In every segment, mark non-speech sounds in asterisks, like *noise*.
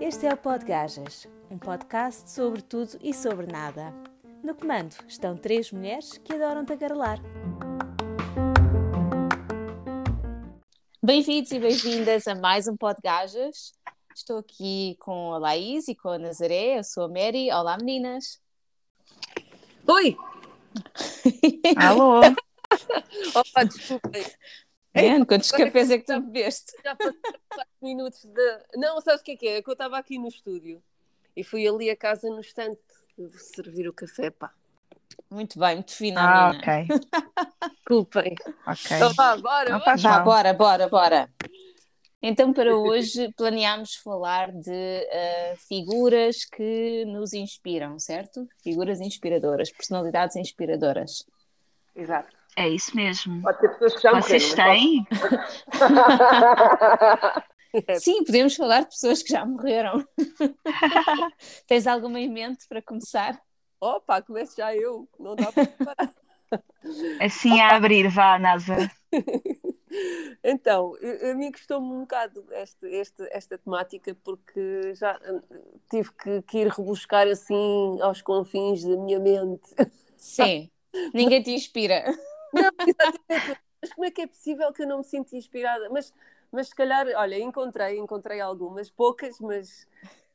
Este é o Podgajas, um podcast sobre tudo e sobre nada. No comando estão três mulheres que adoram tagarelar. Bem-vindos e bem-vindas a mais um Podgajas. Estou aqui com a Laís e com a Nazaré. Eu sou a Mary. Olá, meninas. Oi! *laughs* Alô! Opa, desculpem. Man, quantos cafés é que tu bebeste? Já passei 4 minutos de. Não, sabes o que é que é? É que eu estava aqui no estúdio e fui ali a casa no instante servir o café, pá. Muito bem, muito fina, Ah, ok. *laughs* Desculpem. Ok. Então vá, bora, Não bora. Vá, bora, bora, bora. Então, para hoje, planeámos falar de eh, figuras que nos inspiram, certo? Figuras inspiradoras, personalidades inspiradoras. Exato. É isso mesmo. Pode ter pessoas que já Vocês morreram, têm? *laughs* Sim, podemos falar de pessoas que já morreram. *laughs* Tens alguma em mente para começar? Opa, começo já eu. Não dá para parar. *laughs* Assim a abrir, vá, NASA. Então, a mim gostou-me um bocado este, este- esta temática porque já hum, tive que, que ir rebuscar assim aos confins da minha mente. Sim. Ninguém te inspira. Não, exatamente. Mas como é que é possível que eu não me sinta inspirada? Mas, mas se calhar, olha, encontrei, encontrei algumas, poucas, mas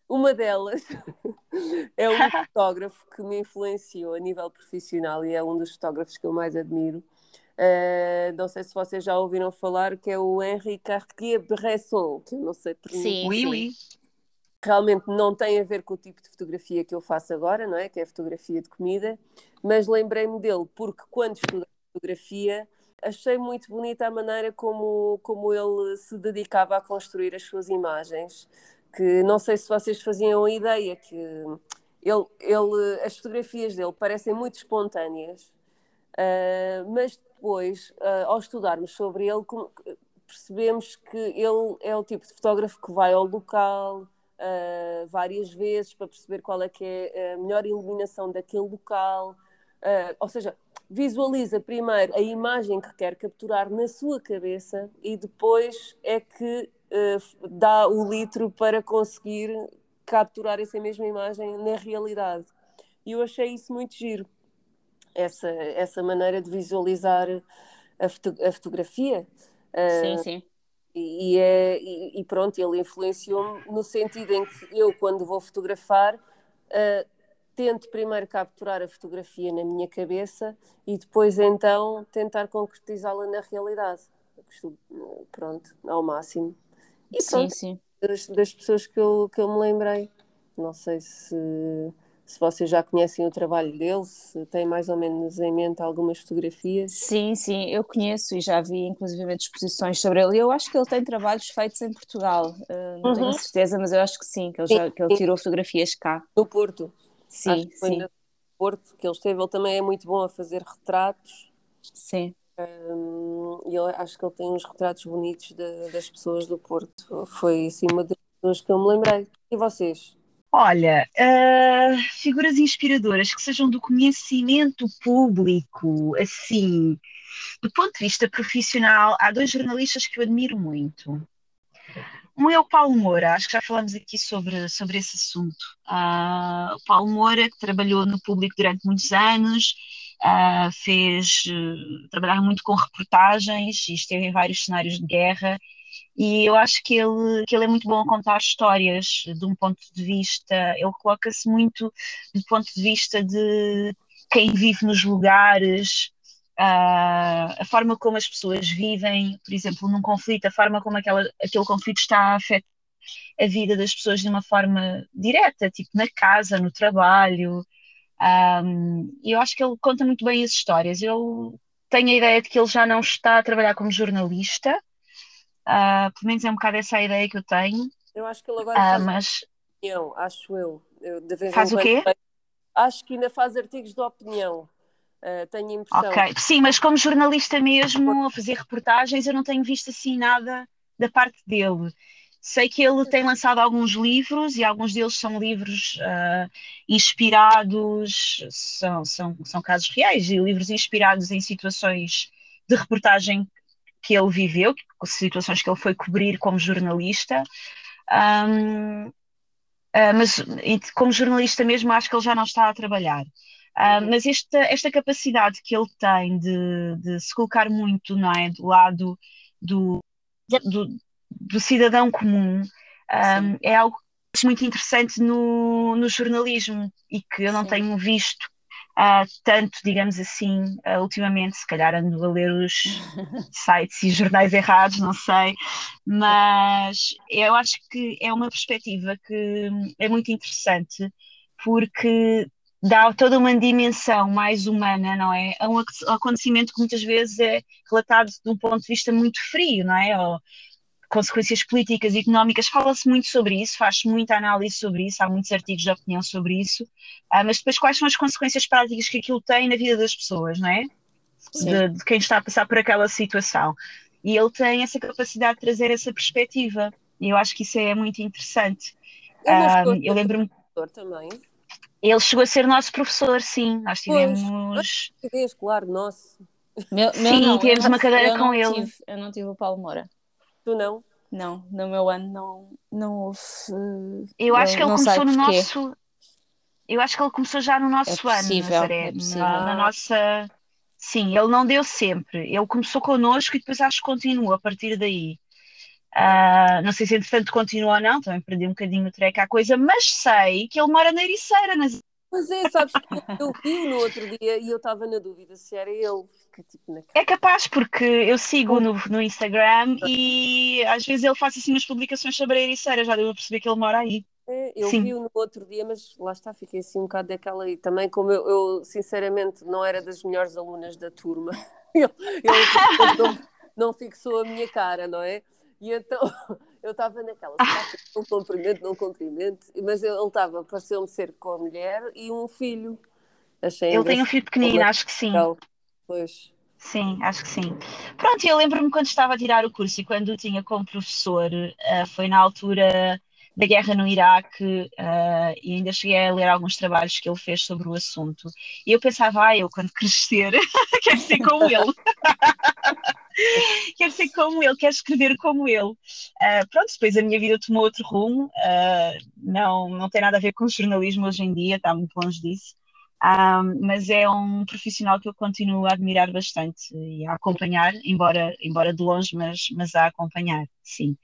uma delas *laughs* é um *laughs* fotógrafo que me influenciou a nível profissional e é um dos fotógrafos que eu mais admiro. Eh, não sei se vocês já ouviram falar, que é o Henri Cartier-Bresson, que eu não sei pronunciar Sim, Oui, oui. realmente não tem a ver com o tipo de fotografia que eu faço agora, não é? Que é a fotografia de comida, mas lembrei-me dele porque quando estudei fotografia. Achei muito bonita a maneira como, como ele se dedicava a construir as suas imagens, que não sei se vocês faziam ideia que ele, ele, as fotografias dele parecem muito espontâneas, ah, mas depois, ah, ao estudarmos sobre ele, percebemos que ele é o tipo de fotógrafo que vai ao local uh, várias vezes para perceber qual é que é a melhor iluminação daquele local, Uh, ou seja, visualiza primeiro a imagem que quer capturar na sua cabeça e depois é que uh, dá o litro para conseguir capturar essa mesma imagem na realidade. E eu achei isso muito giro, essa, essa maneira de visualizar a, foto- a fotografia. Uh, Sim, sim. e, e é, e, e pronto, ele influenciou-me no sentido em que eu, quando vou fotografar, ah, tento primeiro capturar a fotografia na minha cabeça e depois então tentar concretizá-la na realidade. Pronto, ao máximo. E Sim, pronto, sim. das, das pessoas que eu, que eu me lembrei. Não sei se, se vocês já conhecem o trabalho dele, se têm mais ou menos em mente algumas fotografias. Sim, sim, eu conheço e já vi inclusive exposições sobre ele. Eu acho que ele tem trabalhos feitos em Portugal, uh, não tenho Uhum. certeza, mas eu acho que sim, que ele, já, que ele tirou fotografias cá. No Porto. Sim, Acho que foi sim, no Porto que ele esteve. Ele também é muito bom a fazer retratos. sim. hum, e eu acho que ele tem uns retratos bonitos da- das pessoas do Porto. Foi assim uma das pessoas que eu me lembrei. E vocês? Olha, ah, figuras inspiradoras que sejam do conhecimento público, assim, do ponto de vista profissional, há dois jornalistas que eu admiro muito. Um é o Paulo Moura, acho que já falamos aqui sobre, sobre esse assunto. Ah, o Paulo Moura, que trabalhou no público durante muitos anos, ah, fez, eh, trabalhava muito com reportagens e esteve em vários cenários de guerra. E eu acho que ele, que ele é muito bom a contar histórias de um ponto de vista, ele coloca-se muito do ponto de vista de quem vive nos lugares, a forma como as pessoas vivem, por exemplo, num conflito, a forma como aquela, aquele conflito está a afetar a vida das pessoas de uma forma direta, tipo na casa, no trabalho. Um, e eu acho que ele conta muito bem as histórias. Eu tenho a ideia de que ele já não está a trabalhar como jornalista, ah, pelo menos é um bocado essa a ideia que eu tenho, Eu acho que ele agora Ah, faz mas opinião, acho eu. Eu, de vez em faz o quê? Acho que ainda faz artigos de opinião. Ah, tenho a impressão. Ok, sim, mas como jornalista mesmo, a fazer reportagens, eu não tenho visto assim nada da parte dele. Sei que ele tem lançado alguns livros e alguns deles são livros ah, inspirados, são, são, são casos reais e livros inspirados em situações de reportagem que ele viveu, situações que ele foi cobrir como jornalista. Um, uh, ah, mas como jornalista mesmo, acho que ele já não está a trabalhar. Uh, mas esta, esta capacidade que ele tem de, de se colocar muito não é, do lado do, do, do cidadão comum um, é algo muito interessante no, no jornalismo e que eu não Sim. tenho visto uh, tanto, digamos assim, uh, ultimamente, se calhar ando a ler os *laughs* sites e jornais errados, não sei, mas eu acho que é uma perspectiva que é muito interessante porque dá toda uma dimensão mais humana, não é? A um acontecimento que muitas vezes é relatado de um ponto de vista muito frio, não é? Ou, consequências políticas e económicas, fala-se muito sobre isso, faz-se muita análise sobre isso, há muitos artigos de opinião sobre isso, uh, mas depois quais são as consequências práticas que aquilo tem na vida das pessoas, não é? De, de, quem está a passar por aquela situação. E ele tem essa capacidade de trazer essa perspectiva, e eu acho que isso é muito interessante. Uh, eu lembro-me. também. Ele chegou a ser nosso professor, sim. Nós tivemos. Pois, escolar nosso. Meu, meu sim, não, tivemos uma cadeira com ele. Tive, eu não tive o Paulo Moura. Tu não? Não, no meu ano não, não houve. Eu acho que ele começou no nosso. Eu acho que ele começou já no nosso é possível, ano, Nazaré, é na, na, nossa. Sim, ele não deu sempre. Ele começou connosco e depois acho que continua a partir daí. Uh, não sei se entretanto continua ou não, também perdi um bocadinho o treco à coisa, mas sei que ele mora na Ericeira. Nas... Mas é, sabes, eu vi no outro dia e eu estava na dúvida se era ele tipo na É capaz, porque eu sigo no, no Instagram e às vezes ele faz assim umas publicações sobre a Ericeira, já deu a perceber que ele mora aí. É, eu vi no outro dia, mas lá está, fiquei assim um bocado daquela aí. Também, como eu, eu sinceramente não era das melhores alunas da turma, *laughs* ele, ele não, não fixou a minha cara, não é? E então *laughs* eu estava naquela, não cumprimento, não cumprimento, mas ele estava, pareceu-me ser com a mulher e um filho. Achei ele tem um filho pequenino, acho que sim. Pois. Sim, acho que sim. Pronto, eu lembro-me quando estava a tirar o curso e quando o tinha como professor, uh, foi na altura da guerra no Iraque uh, e ainda cheguei a ler alguns trabalhos que ele fez sobre o assunto. E eu pensava, ah, eu quando *laughs* crescer *laughs* quero ser como ele. *laughs* quero ser como ele, quero escrever como ele. Uh, pronto, depois a minha vida tomou outro rumo, uh, não, não tem nada a ver com jornalismo hoje em dia, está muito longe disso. Um, mas é um profissional que eu continuo a admirar bastante e a acompanhar, embora, embora de longe, mas, mas a acompanhar, sim.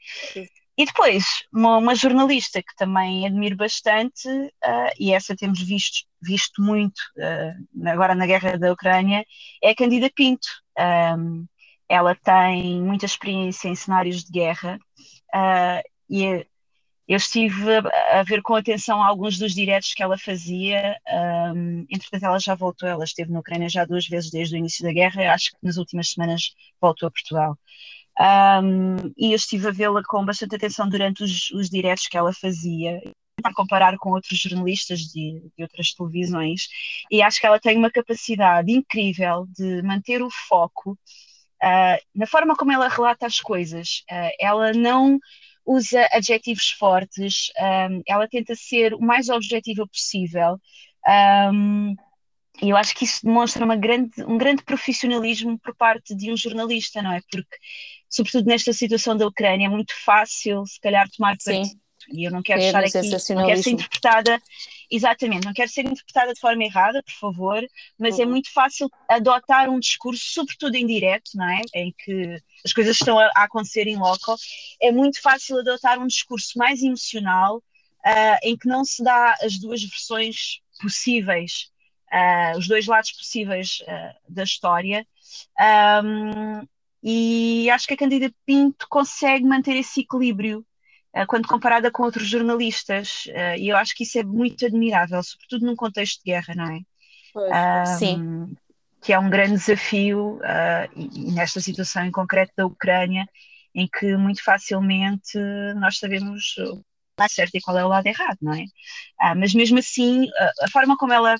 E depois, uma, uma jornalista que também admiro bastante, uh, e essa temos visto, visto muito uh, agora na guerra da Ucrânia, é a Candida Pinto. Um, ela tem muita experiência em cenários de guerra uh, e eu estive a, a, ver com atenção alguns dos diretos que ela fazia, um, entretanto ela já voltou, ela esteve na Ucrânia já duas vezes desde o início da guerra, acho que nas últimas semanas voltou a Portugal. Um, e eu estive a vê-la com bastante atenção durante os, os diretos que ela fazia, para comparar com outros jornalistas de, de, outras televisões, e acho que ela tem uma capacidade incrível de manter o foco uh, na forma como ela relata as coisas. Uh, ela não usa adjetivos fortes, um, ela tenta ser o mais objetiva possível. Um, e eu acho que isso demonstra uma grande, um grande profissionalismo por parte de um jornalista, não é? Porque, sobretudo nesta situação da Ucrânia, é muito fácil, se calhar, tomar partido e eu não quero estar aqui, não quero ser interpretada, exatamente, não quero ser interpretada de forma errada, por favor, mas é uhum. é muito fácil adotar um discurso, sobretudo em direto, não é? Em que as coisas estão a, a acontecer em loco, é muito fácil adotar um discurso mais emocional, uh, em que não se dá as duas versões possíveis, uh, os dois lados possíveis uh, da história. Um, e acho que a Candida Pinto consegue manter esse equilíbrio quando comparada com outros jornalistas, eh, e eu acho que isso é muito admirável, sobretudo num contexto de guerra, não é? Pois, sim. Que é um grande desafio, uh, e, e, nesta situação em concreto da Ucrânia, em que muito facilmente nós sabemos o lado certo e qual é o lado errado, não é? Uh, mas mesmo assim, a forma como ela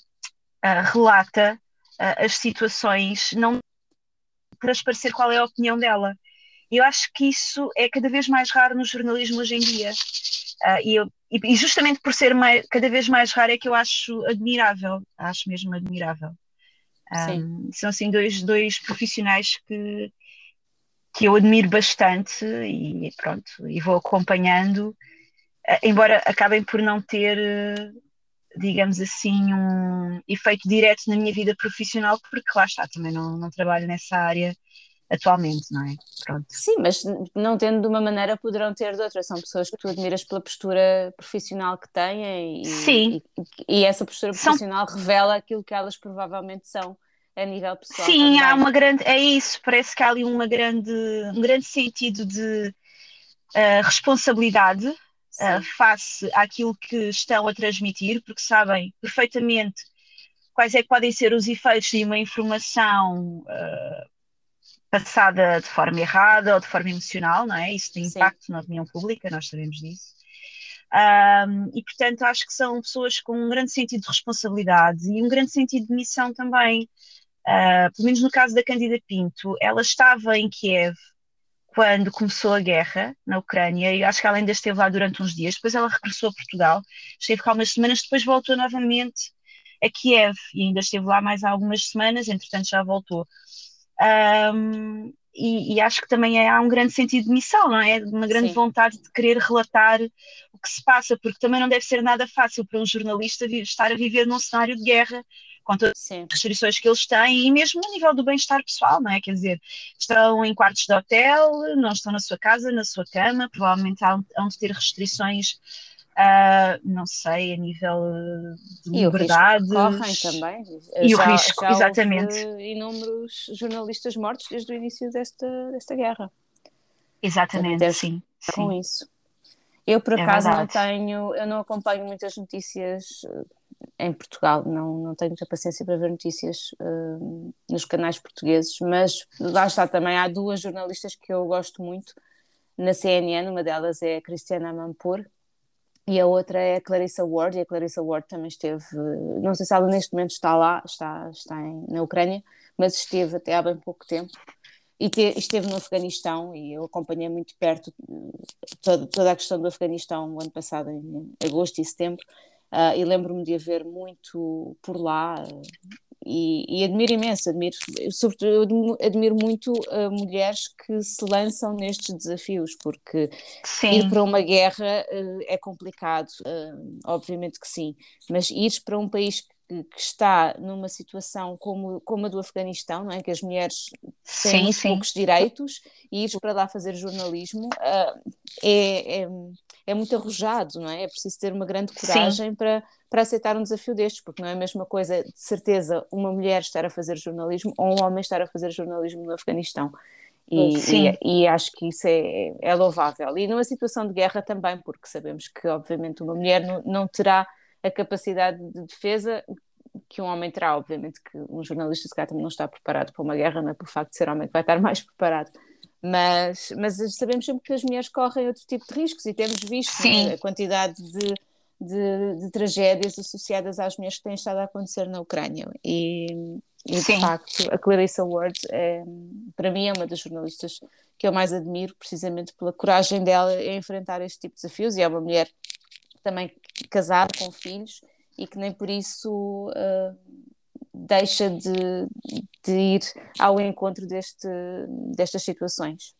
relata as situações não transparecer qual é a opinião dela. E eu acho que isso é cada vez mais raro no jornalismo hoje em dia. Uh, e, eu, e, justamente por ser mais, cada vez mais raro é que eu acho admirável, acho mesmo admirável. Um, são assim dois, dois profissionais que que eu admiro bastante e pronto, e vou acompanhando, eh, embora acabem por não ter, digamos assim, um efeito direto na minha vida profissional, porque lá está, também não, não trabalho nessa área atualmente, não é? Pronto. Sim, mas não tendo de uma maneira poderão ter de outra. São pessoas que tu admiras pela postura profissional que têm e, Sim. e, e essa postura profissional são... revela aquilo que elas provavelmente são a nível pessoal. Sim, também. há uma grande, é isso, parece que há ali uma grande, um grande sentido de uh, responsabilidade uh, face àquilo que estão a transmitir, porque sabem perfeitamente quais é que podem ser os efeitos de uma informação uh, passada de forma errada ou de forma emocional, não é? Isso tem impacto Sim. na opinião pública, nós sabemos disso. Um, e, portanto, acho que são pessoas com um grande sentido de responsabilidade e um grande sentido de missão também. Uh, pelo menos no caso da Cândida Pinto, ela estava em Kiev quando começou a guerra na Ucrânia e acho que ela ainda esteve lá durante uns dias. Depois ela regressou a Portugal, esteve cá umas semanas, depois voltou novamente a Kiev e ainda esteve lá mais algumas semanas, entretanto já voltou. Um, e, e, acho que também é, há um grande sentido de missão, não é? Uma grande Sim. vontade de querer relatar o que se passa, porque também não deve ser nada fácil para um jornalista estar a viver num cenário de guerra com todas Sim. as restrições que eles têm e mesmo no nível do bem-estar pessoal, não é? Quer dizer, estão em quartos de hotel, não estão na sua casa, na sua cama, provavelmente hão, hão de ter restrições Uh, não sei, a nível de liberdade. correm também. E já, o risco, exatamente. inúmeros jornalistas mortos desde o início desta, desta guerra. Exatamente, sim. Com sim. isso. Eu, por é acaso, não tenho, eu não acompanho muitas notícias eh, em Portugal, não, não tenho muita paciência para ver notícias uh, nos canais portugueses, mas lá está também, há duas jornalistas que eu gosto muito na CNN, uma delas é a Cristiana Mampur, e a outra é a Clarissa Ward, e a Clarissa Ward também esteve, não sei se ela neste momento está lá, está, está em, na Ucrânia, mas esteve até há bem pouco tempo, e te, esteve no Afeganistão, e eu acompanhei muito perto toda, toda a questão do Afeganistão no ano passado, em agosto e setembro, uh, e lembro-me de haver muito por lá, e, e, admiro imenso, admiro, sobretudo admiro muito uh, mulheres que se lançam nestes desafios, porque sim. ir para uma guerra uh, é complicado, uh, obviamente que sim, mas ir para um país que, que, está numa situação como, como a do Afeganistão, não é? que as mulheres têm sim, muito sim. poucos direitos, e ir para lá fazer jornalismo é, é, é, muito arrojado, não é? É preciso ter uma grande coragem para para aceitar um desafio destes, porque não é a mesma coisa, de certeza, uma mulher estar a fazer jornalismo ou um homem estar a fazer jornalismo no Afeganistão. E, e, e, acho que isso é, é, louvável. E numa situação de guerra também, porque sabemos que, obviamente, uma mulher não, não terá a capacidade de defesa que um homem terá. Obviamente que um jornalista, se calhar, também não está preparado para uma guerra, não é por facto de ser homem que vai estar mais preparado. Mas, mas sabemos sempre que as mulheres correm outro tipo de riscos e temos visto né, a quantidade de de, de, tragédias associadas às mulheres que têm estado a acontecer na Ucrânia. E, e de facto, a Clarissa Ward, é, para mim, é uma das jornalistas que eu mais admiro, precisamente pela coragem dela em enfrentar este tipo de desafios. E é uma mulher também casada, com filhos, e que nem por isso uh, deixa de, de, ir ao encontro deste, destas situações.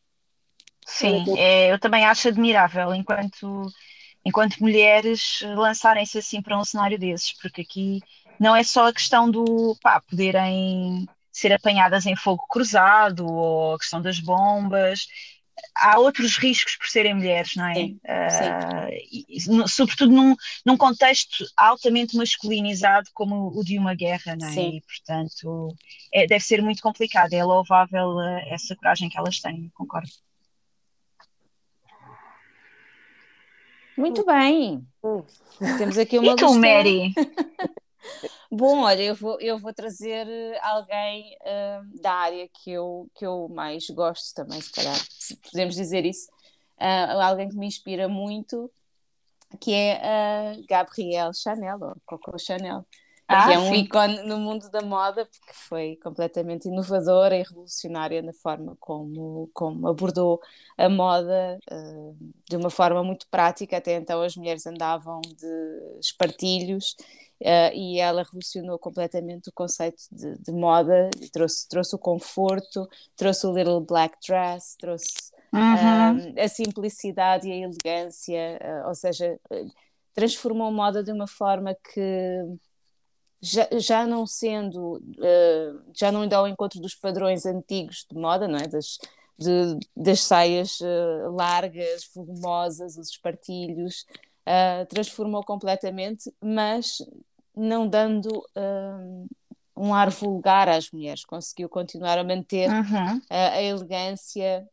Sim, é, eu também acho admirável enquanto enquanto mulheres, lançarem-se assim para um cenário desses, porque aqui não é só a questão do pá, poderem ser apanhadas em fogo cruzado ou a questão das bombas. Há outros riscos por serem mulheres, não é? Sim, sim. Uh, e, sobretudo num, num contexto altamente masculinizado como o de uma guerra, não é? Sim. E, portanto, é, deve ser muito complicado. É louvável uh, essa coragem que elas têm, concordo. Muito bem. Hum. Temos aqui uma e tu, Mary? *laughs* Bom, olha, eu vou, eu vou trazer alguém uh, da área que eu, que eu mais gosto também, se calhar, se podemos dizer isso. Uh, alguém que me inspira muito, que é a Gabrielle Chanel, ou Coco Chanel, ah, que é um sim. ícone no mundo da moda, porque foi completamente inovadora e revolucionária na forma como, como abordou a moda uh, de uma forma muito prática. Até então as mulheres andavam de espartilhos uh, e ela revolucionou completamente o conceito de, de, moda, trouxe, trouxe o conforto, trouxe o little black dress, trouxe uhum. uh, a simplicidade e a elegância, ou seja, transformou a moda de uma forma que já, já não sendo, uh, já não indo ao encontro dos padrões antigos de moda, não é? Das, de, das saias uh, largas, volumosas, os espartilhos, uh, transformou completamente, mas não dando um ar vulgar às mulheres, conseguiu continuar a manter uhum. a elegância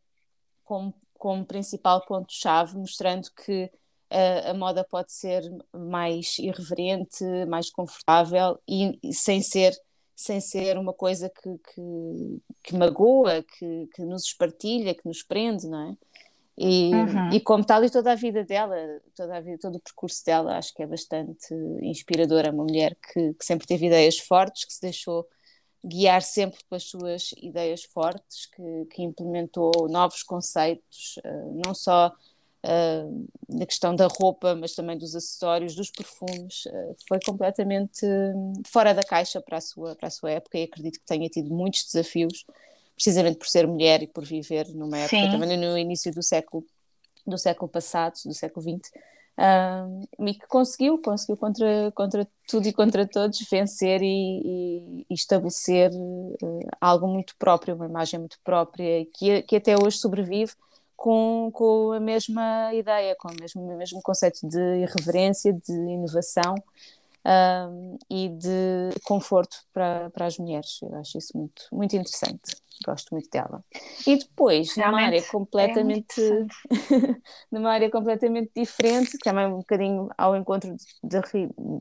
como, como principal ponto-chave, mostrando que a, a moda pode ser mais irreverente, mais confortável e, e sem ser sem ser uma coisa que, que, que magoa, que, que, nos espartilha, que nos prende, não é? E, uhum. e como tal, e toda a vida dela, toda a vida, todo o percurso dela, acho que é bastante inspiradora. É uma mulher que, que sempre teve ideias fortes, que se deixou guiar sempre pelas suas ideias fortes, que, que implementou novos conceitos, uh, não só na questão da roupa, mas também dos acessórios, dos perfumes, uh, foi completamente fora da caixa para a, sua, para a sua época e acredito que tenha tido muitos desafios, precisamente por ser mulher e por viver numa época Sim. também no início do século do século passado, do século XX, uh, e que conseguiu, conseguiu contra, contra tudo e contra todos vencer e, e, e estabelecer uh, algo muito próprio, uma imagem muito própria, que, que até hoje sobrevive com, com a mesma ideia, com o mesmo, o mesmo conceito de irreverência, de inovação um, e de conforto para, para as mulheres. Eu acho isso muito, muito interessante. Gosto muito dela. E depois, Realmente, numa área completamente é *laughs* numa área completamente diferente, também um bocadinho ao encontro da,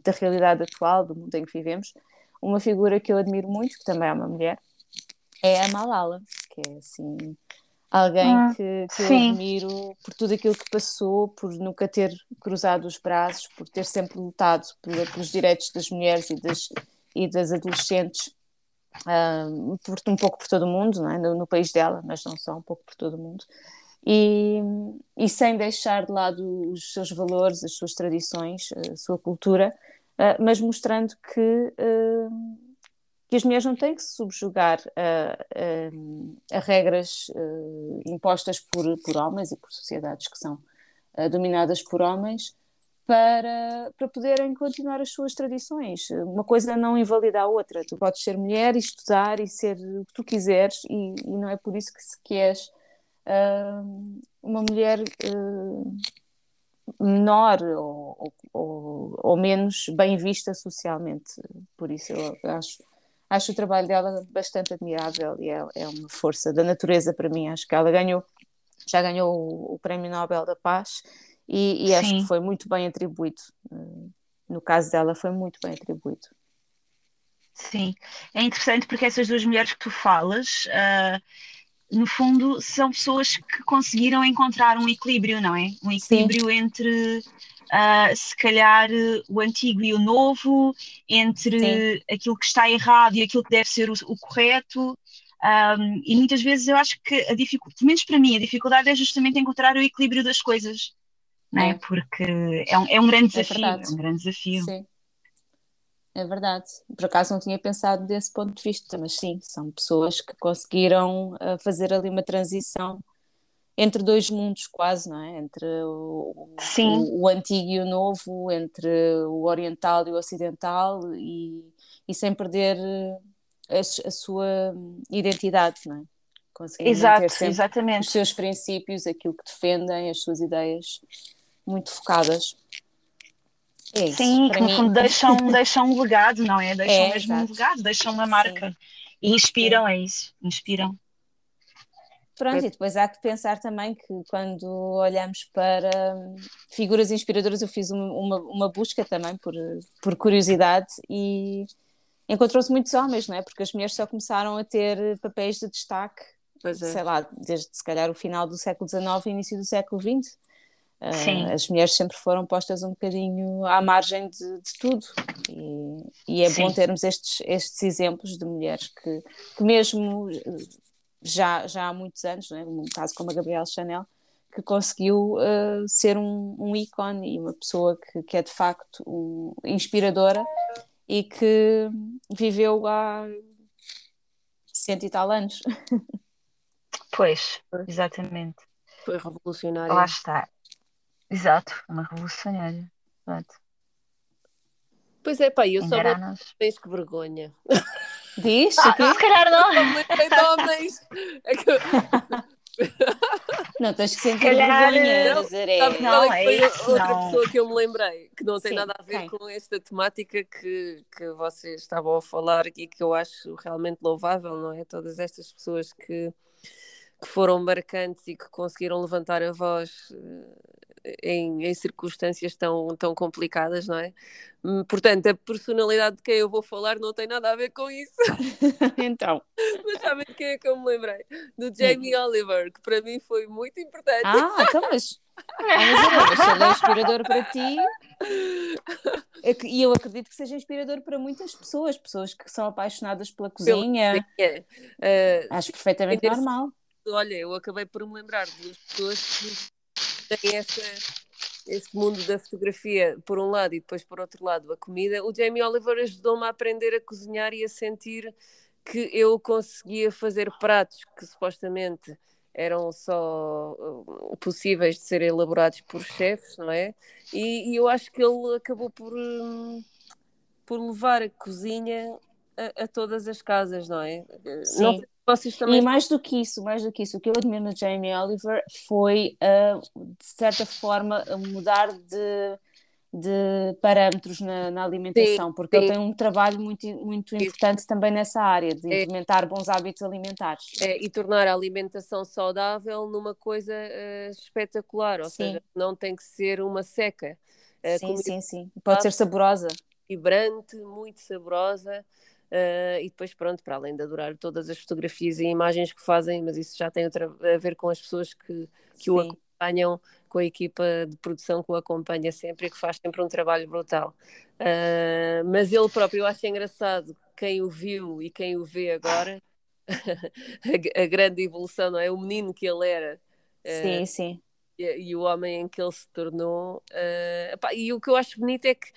da realidade atual, do mundo em que vivemos, uma figura que eu admiro muito, que também é uma mulher, é a Malala, que é assim alguém ah, que, que eu admiro por tudo aquilo que passou, por nunca ter cruzado os braços, por ter sempre lutado pelos direitos das mulheres e das, e das adolescentes, uh, por, um pouco por todo o mundo, é? no, no, país dela, mas não só, um pouco por todo o mundo. E, e sem deixar de lado os seus valores, as suas tradições, a sua cultura, uh, mas mostrando que que as mulheres não têm que se subjugar a, a, a regras uh, impostas por, por homens e por sociedades que são uh, dominadas por homens para, para poderem continuar as suas tradições. Uma coisa não invalida a outra. Tu podes ser mulher e estudar e ser o que tu quiseres, e, e não é por isso que, se, que és uh, uma mulher menor ou, ou, ou, menos bem vista socialmente. Por isso eu acho acho o trabalho dela bastante admirável e é, é uma força da natureza para mim. Acho que ela ganhou, já ganhou o, o Prémio Nobel da Paz e, e acho que foi muito bem atribuído. Eh, no caso dela, foi muito bem atribuído. Sim, é interessante porque essas duas mulheres que tu falas, uh, no fundo, são pessoas que conseguiram encontrar um equilíbrio, não é? Um equilíbrio Sim. entre uh, se calhar o antigo e o novo, entre Sim. aquilo que está errado e aquilo que deve ser o, o correto. Um, e muitas vezes eu acho que a dificuldade, pelo menos para mim, a dificuldade é justamente encontrar o equilíbrio das coisas, não é? é. Porque é um, é um grande é desafio. É, um grande desafio. Sim. É verdade. Por acaso não tinha pensado desse ponto de vista, mas sim, são pessoas que conseguiram uh, fazer ali uma transição entre dois mundos quase, não é? Entre o, o, o, antigo e o novo, entre o oriental e o ocidental e, e sem perder a, a, sua identidade, não é? Conseguir Exato, exatamente. os seus princípios, aquilo que defendem, as suas ideias muito focadas. É isso, Sim, que no fundo deixam, deixam um legado, não é? Deixam é, mesmo exato. um legado, deixam uma marca. Sim. E inspiram, Sim. é isso, inspiram. Pronto, e depois há que pensar também que quando olhamos para hum, figuras inspiradoras, eu fiz uma, uma busca também por, por curiosidade e encontrou-se muitos homens, não é? Porque as mulheres só começaram a ter papéis de destaque, é. sei lá, desde se calhar o final do século XIX e início do século XX. Uh, as mulheres sempre foram postas um bocadinho à margem de, de tudo e, e é Sim. bom termos estes, estes exemplos de mulheres que, que mesmo já, já há muitos anos, né, um caso como a Gabriela Chanel, que conseguiu uh, ser um, um ícone e uma pessoa que, que é de facto um, inspiradora e que viveu há cento e tal anos. *laughs* Pois, exatamente. Foi revolucionária. Lá está. Exato, uma revolucionária. Exato. Pois é, pá, eu só vou... tens que vergonha. *laughs* Diz? Ah, se calhar não. homens. Não, tens que sentir calhar... vergonha, não, Nazaré. Não, não é foi isso, outra não. pessoa que eu me lembrei, que não tem Sim, nada a ver com esta temática que, que vocês estavam a falar e que eu acho realmente louvável, não é? Todas estas pessoas que, que foram marcantes e que conseguiram levantar a voz eh, em, em, circunstâncias tão, tão complicadas, não é? Hum, portanto, a personalidade de quem eu vou falar não tem nada a ver com isso. *laughs* então. *laughs* Mas sabem de quem é que eu me lembrei? Do Jamie. Oliver, que para mim foi muito importante. Ah, então, mas. Ah, mas ele é inspirador para ti e eu acredito que seja inspirador para muitas pessoas, pessoas que são apaixonadas pela cozinha. Uh, Acho perfeitamente normal. Olha, eu acabei por me lembrar de duas pessoas que têm essa esse mundo da fotografia por um lado e depois por outro lado a comida, o Jamie Oliver ajudou-me a aprender a cozinhar e a sentir que eu conseguia fazer pratos que supostamente eram só uh, possíveis de ser elaborados por chefes, não é? E, e eu acho que ele acabou por, um, por levar a cozinha a, a, todas as casas, não é? Sim. Não, vocês também... E mais do que isso, mais do que isso, o que eu admiro no Jamie Oliver foi, uh, de certa forma, mudar de, de parâmetros na, na alimentação, sim, porque sim. ele tem um trabalho muito, muito importante também nessa área, de é. implementar bons hábitos alimentares. É, e tornar a alimentação saudável numa coisa uh, espetacular, ou seja, não tem que ser uma seca. Uh, sim, sim, sim. Pode ser saborosa. Vibrante, muito saborosa. Uh, e depois, pronto, para além de adorar todas as fotografias e imagens que fazem, mas isso já tem a ver com as pessoas que, que o acompanham, com a equipa de produção que o acompanha sempre e que faz sempre um trabalho brutal. Uh, mas ele próprio, eu acho engraçado quem o viu e quem o vê agora, *laughs* a, a, grande evolução, não é? O menino que ele era. Uh, sim, sim. E, e, o homem em que ele se tornou. Uh, epá, e o que eu acho bonito é que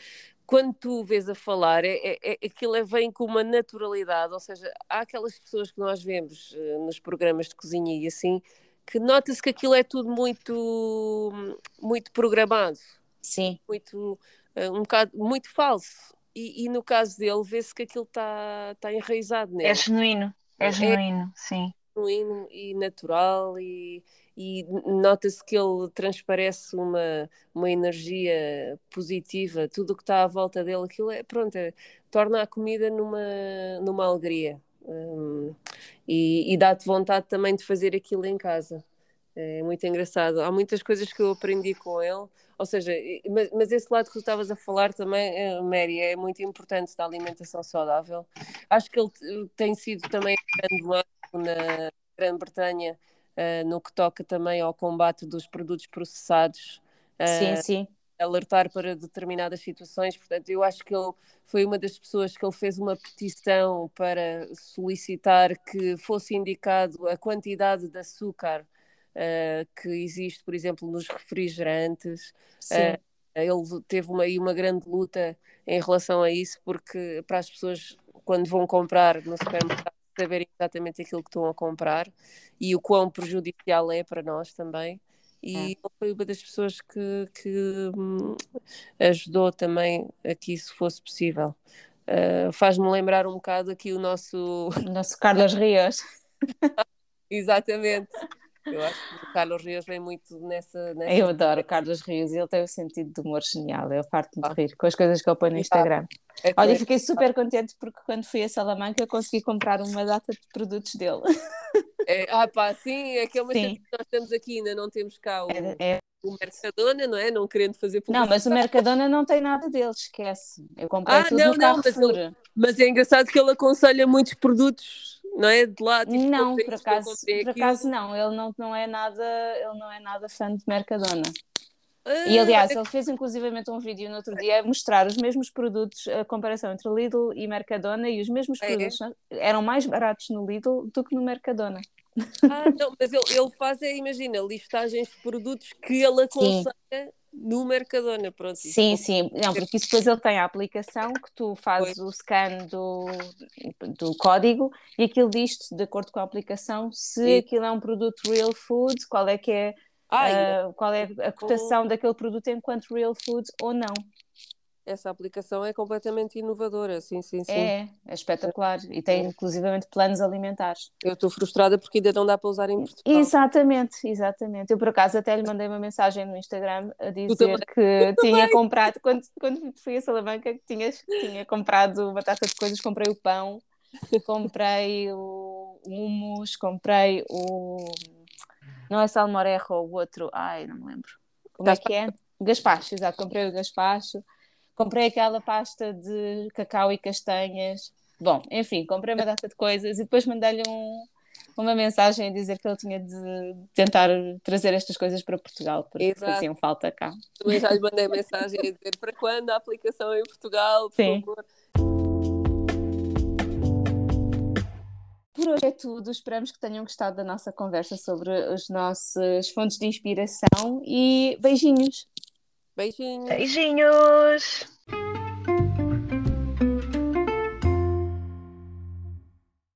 quando tu o vês a falar, é, é, é, aquilo é, vem com uma naturalidade, ou seja, há aquelas pessoas que nós vemos uh, nos programas de cozinha e assim, que nota-se que aquilo é tudo muito, muito programado. Sim. Muito, uh, um bocado, muito falso. E, e no caso dele, vê-se que aquilo está tá enraizado nele. É genuíno, é, é genuíno, sim. Genuíno e natural e, e nota-se que ele transparece uma, uma energia positiva, tudo o que está à volta dele, aquilo é, pronto, é, torna a comida numa, numa alegria um, e, e dá-te vontade também de fazer aquilo em casa. É muito engraçado. Há muitas coisas que eu aprendi com ele, ou seja, mas, mas esse lado que tu estavas a falar também, é, Mary, é muito importante da alimentação saudável. Acho que ele tem sido também grande na Grã-Bretanha uh, no que toca também ao combate dos produtos processados. Uh, sim, sim. Alertar para determinadas situações, portanto, eu acho que ele foi uma das pessoas que ele fez uma petição para solicitar que fosse indicado a quantidade de açúcar uh, que existe, por exemplo, nos refrigerantes. Sim. ele teve uma, uma grande luta em relação a isso, porque para as pessoas, quando vão comprar no supermercado, saberem exatamente aquilo que estão a comprar e o quão prejudicial é para nós também. E é. foi uma das pessoas que, que hum, ajudou também a que isso fosse possível. Uh, Faz-me lembrar um bocado aqui o nosso. O nosso Carlos Rios. *laughs* Exatamente. Eu acho que o Carlos Rios vem muito nessa. nessa... Eu adoro o Carlos Rios, ele tem um sentido de humor genial. Eu farto-me de rir com as coisas que ele põe no Instagram. É Olha, fiquei super contente porque quando fui a Salamanca consegui comprar uma data de produtos dele. *laughs* É, ah, pá, sim, é que é uma coisa que nós estamos aqui, ainda não temos cá o, é, é... o Mercadona, não é? Não querendo fazer publicidade. Não, mas o Mercadona não tem nada dele, esquece. Eu comprei ah, tudo não, no não, mas, ele, mas é engraçado que ele aconselha muitos produtos não é? De lá tipo, não por acaso por acaso não. Ele não, não é nada ele não é nada fã de Mercadona. Ah, E aliás, ele fez inclusivamente um vídeo no outro dia a mostrar os mesmos produtos, a comparação entre Lidl e Mercadona, e os mesmos É? produtos eram mais baratos no Lidl do que no Mercadona. Ah, não, mas ele, ele faz, é, imagina, listagens de produtos que ele aconselha no Mercadona. Pronto, Sim, sim. Não, porque isso depois ele tem a aplicação que tu fazes o scan do, do código e aquilo diz-te, de acordo com a aplicação, se Sim. aquilo é um produto real food, qual é que é, Ah, ah, qual é a cotação daquele produto enquanto real food ou não. Essa aplicação é completamente inovadora, sim, sim, sim. É, é espetacular. E tem inclusivamente planos alimentares. Eu estou frustrada porque ainda não dá para usar em Portugal. Exatamente, exatamente. Eu por acaso até lhe mandei uma mensagem no Instagram a dizer que tinha comprado, quando, quando fui a Salamanca, que tinhas, tinha comprado uma data de coisas, comprei o pão, comprei o hummus, comprei o. Não é salmorejo, o outro, ai, não me lembro. Como é que é? Gaspacho, exato, comprei o gaspacho, comprei aquela pasta de cacau e castanhas. Bom, enfim, comprei uma data de coisas e depois mandei-lhe um, uma mensagem a dizer que ele tinha de tentar trazer estas coisas para Portugal, porque Exato. faziam falta cá. Também já lhe mandei mensagem a dizer para quando a aplicação em Portugal, por Sim. favor. Por hoje é tudo. Esperamos que tenham gostado da nossa conversa sobre as nossas fontes de inspiração e beijinhos. Beijinhos. Beijinhos.